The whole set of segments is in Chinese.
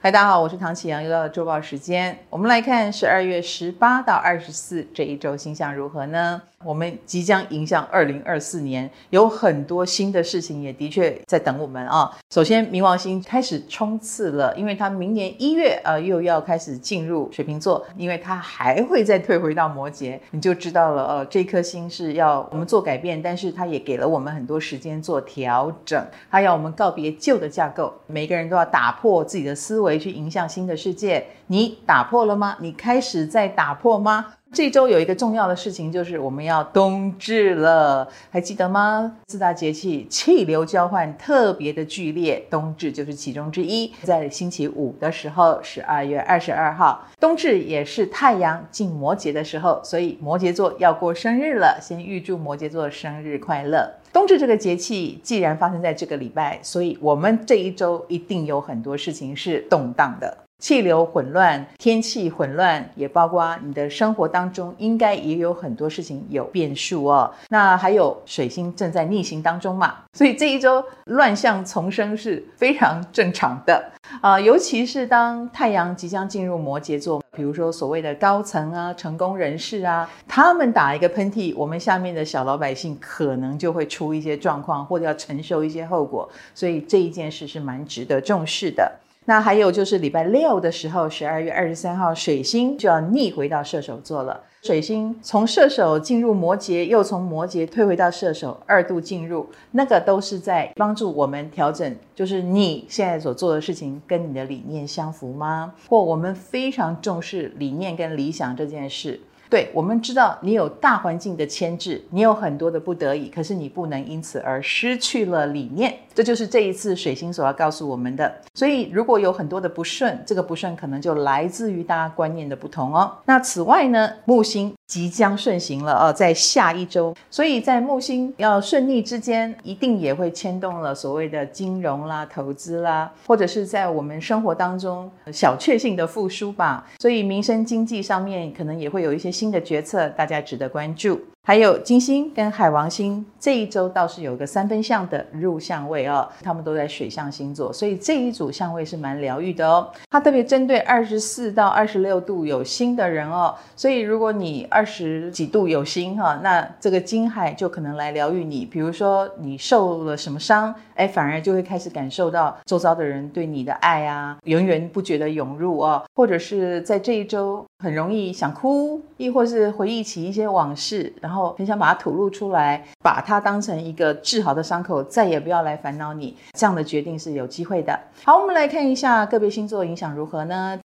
嗨，大家好，我是唐启阳，又到了周报时间。我们来看十二月十八到二十四这一周星象如何呢？我们即将迎向二零二四年，有很多新的事情也的确在等我们啊。首先，冥王星开始冲刺了，因为它明年一月呃又要开始进入水瓶座，因为它还会再退回到摩羯，你就知道了呃，这颗星是要我们做改变，但是它也给了我们很多时间做调整，它要我们告别旧的架构，每个人都要打破自己的思维回去迎向新的世界。你打破了吗？你开始在打破吗？这周有一个重要的事情，就是我们要冬至了，还记得吗？四大节气气流交换特别的剧烈，冬至就是其中之一。在星期五的时候，十二月二十二号，冬至也是太阳进摩羯的时候，所以摩羯座要过生日了。先预祝摩羯座生日快乐！冬至这个节气既然发生在这个礼拜，所以我们这一周一定有很多事情是动荡的。气流混乱，天气混乱，也包括你的生活当中，应该也有很多事情有变数哦。那还有水星正在逆行当中嘛，所以这一周乱象丛生是非常正常的啊、尤其是当太阳即将进入摩羯座，比如说所谓的高层啊、成功人士啊，他们打一个喷嚏，我们下面的小老百姓可能就会出一些状况，或者要承受一些后果。所以这一件事是蛮值得重视的。那还有就是礼拜六的时候，十二月二十三号，水星就要逆回到射手座了。水星从射手进入摩羯，又从摩羯退回到射手，二度进入，那个都是在帮助我们调整，就是你现在所做的事情跟你的理念相符吗？或我们非常重视理念跟理想这件事。对，我们知道你有大环境的牵制，你有很多的不得已，可是你不能因此而失去了理念。这就是这一次水星所要告诉我们的。所以，如果有很多的不顺，这个不顺可能就来自于大家观念的不同哦。那此外呢，木星即将顺行了哦，在下一周，所以在木星要顺逆之间，一定也会牵动了所谓的金融啦、投资啦，或者是在我们生活当中小确幸的复苏吧。所以，民生经济上面可能也会有一些。新的决策，大家值得关注。还有金星跟海王星这一周倒是有个三分相的入相位哦，他们都在水象星座，所以这一组相位是蛮疗愈的哦。它特别针对二十四到二十六度有星的人哦，所以如果你二十几度有星哈，那这个金海就可能来疗愈你。比如说你受了什么伤，哎，反而就会开始感受到周遭的人对你的爱啊，源源不绝的涌入哦，或者是在这一周很容易想哭，亦或是回忆起一些往事，然后。很想把它吐露出来，把它当成一个治好的伤口，再也不要来烦恼你。这样的决定是有机会的。好，我们来看一下个别星座影响如何呢？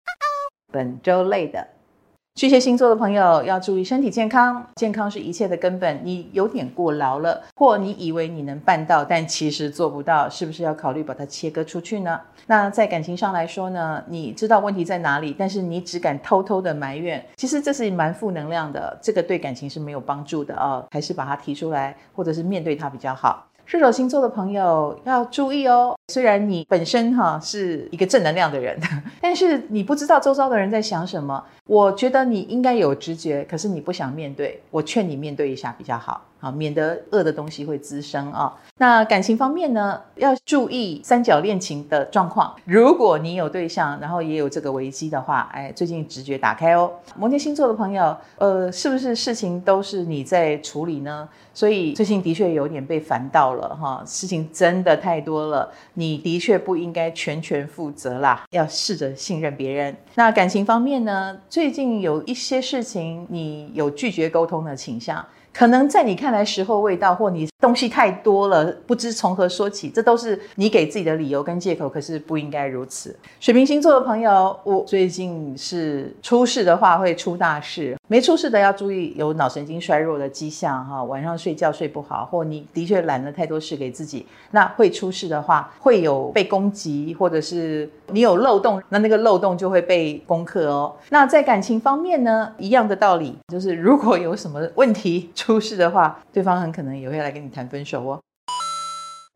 本周类的。巨蟹星座的朋友要注意身体健康，健康是一切的根本。你有点过劳了，或你以为你能办到，但其实做不到，是不是要考虑把它切割出去呢？那在感情上来说呢，你知道问题在哪里，但是你只敢偷偷的埋怨，其实这是蛮负能量的，这个对感情是没有帮助的哦，还是把它提出来，或者是面对它比较好。射手星座的朋友要注意哦，虽然你本身哈是一个正能量的人，但是你不知道周遭的人在想什么。我觉得你应该有直觉，可是你不想面对，我劝你面对一下比较好。好，免得恶的东西会滋生啊。那感情方面呢，要注意三角恋情的状况。如果你有对象，然后也有这个危机的话，哎，最近直觉打开哦。摩羯星座的朋友，呃，是不是事情都是你在处理呢？所以最近的确有点被烦到了哈，事情真的太多了，你的确不应该全权负责啦，要试着信任别人。那感情方面呢，最近有一些事情你有拒绝沟通的倾向。可能在你看来时候未到，或你东西太多了，不知从何说起，这都是你给自己的理由跟借口。可是不应该如此。水瓶星座的朋友，我最近是出事的话会出大事，没出事的要注意有脑神经衰弱的迹象哈。晚上睡觉睡不好，或你的确揽了太多事给自己，那会出事的话会有被攻击，或者是你有漏洞，那那个漏洞就会被攻克哦。那在感情方面呢，一样的道理，就是如果有什么问题。出事的话，对方很可能也会来跟你谈分手哦。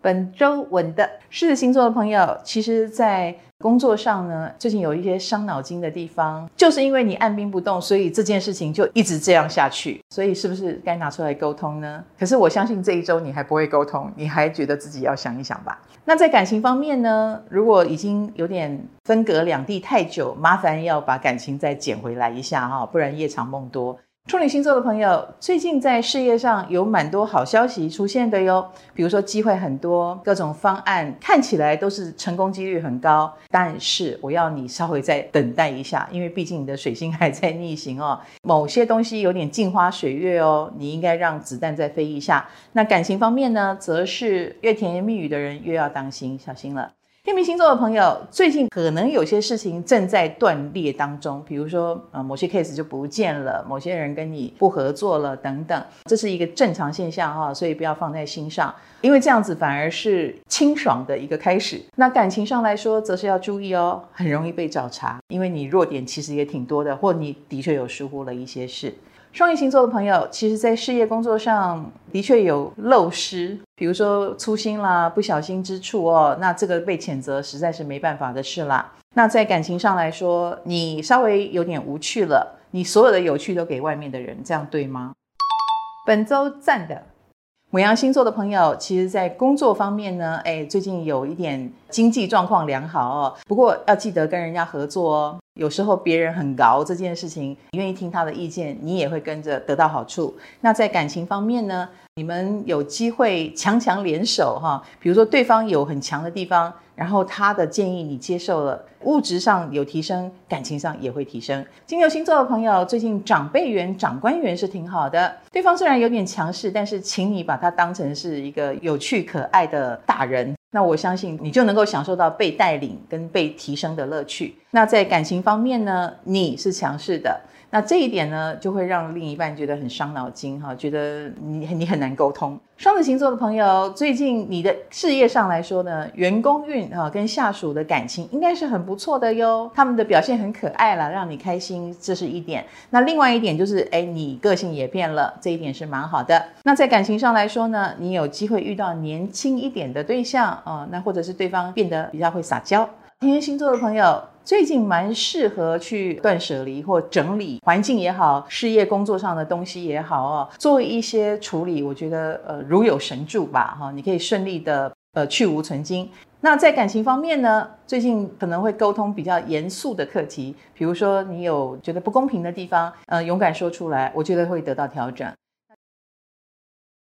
本周稳的狮子星座的朋友，其实，在工作上呢，最近有一些伤脑筋的地方，就是因为你按兵不动，所以这件事情就一直这样下去。所以是不是该拿出来沟通呢？可是我相信这一周你还不会沟通，你还觉得自己要想一想吧。那在感情方面呢，如果已经有点分隔两地太久，麻烦要把感情再捡回来一下哈，不然夜长梦多。处女星座的朋友，最近在事业上有蛮多好消息出现的哟。比如说机会很多，各种方案看起来都是成功几率很高。但是我要你稍微再等待一下，因为毕竟你的水星还在逆行哦，某些东西有点镜花水月哦，你应该让子弹再飞一下。那感情方面呢，则是越甜言蜜语的人越要当心，小心了。天秤星座的朋友，最近可能有些事情正在断裂当中，比如说，呃，某些 case 就不见了，某些人跟你不合作了等等，这是一个正常现象哈，所以不要放在心上，因为这样子反而是清爽的一个开始。那感情上来说，则是要注意哦，很容易被找茬，因为你弱点其实也挺多的，或你的确有疏忽了一些事。双鱼星座的朋友，其实，在事业工作上的确有漏失，比如说粗心啦、不小心之处哦，那这个被谴责实在是没办法的事啦。那在感情上来说，你稍微有点无趣了，你所有的有趣都给外面的人，这样对吗？本周赞的。牡羊星座的朋友，其实，在工作方面呢，哎，最近有一点经济状况良好哦。不过要记得跟人家合作哦。有时候别人很高这件事情，你愿意听他的意见，你也会跟着得到好处。那在感情方面呢，你们有机会强强联手哈。比如说对方有很强的地方。然后他的建议你接受了，物质上有提升，感情上也会提升。金牛星座的朋友，最近长辈缘、长官缘是挺好的。对方虽然有点强势，但是请你把他当成是一个有趣可爱的大人，那我相信你就能够享受到被带领跟被提升的乐趣。那在感情方面呢，你是强势的。那这一点呢，就会让另一半觉得很伤脑筋哈，觉得你你很难沟通。双子星座的朋友，最近你的事业上来说呢，员工运哈跟下属的感情应该是很不错的哟，他们的表现很可爱啦，让你开心，这是一点。那另外一点就是，哎，你个性也变了，这一点是蛮好的。那在感情上来说呢，你有机会遇到年轻一点的对象啊，那或者是对方变得比较会撒娇。天蝎星座的朋友，最近蛮适合去断舍离或整理环境也好，事业工作上的东西也好哦，做一些处理，我觉得呃如有神助吧哈，你可以顺利的呃去无存菁。那在感情方面呢，最近可能会沟通比较严肃的课题，比如说你有觉得不公平的地方，呃勇敢说出来，我觉得会得到调整。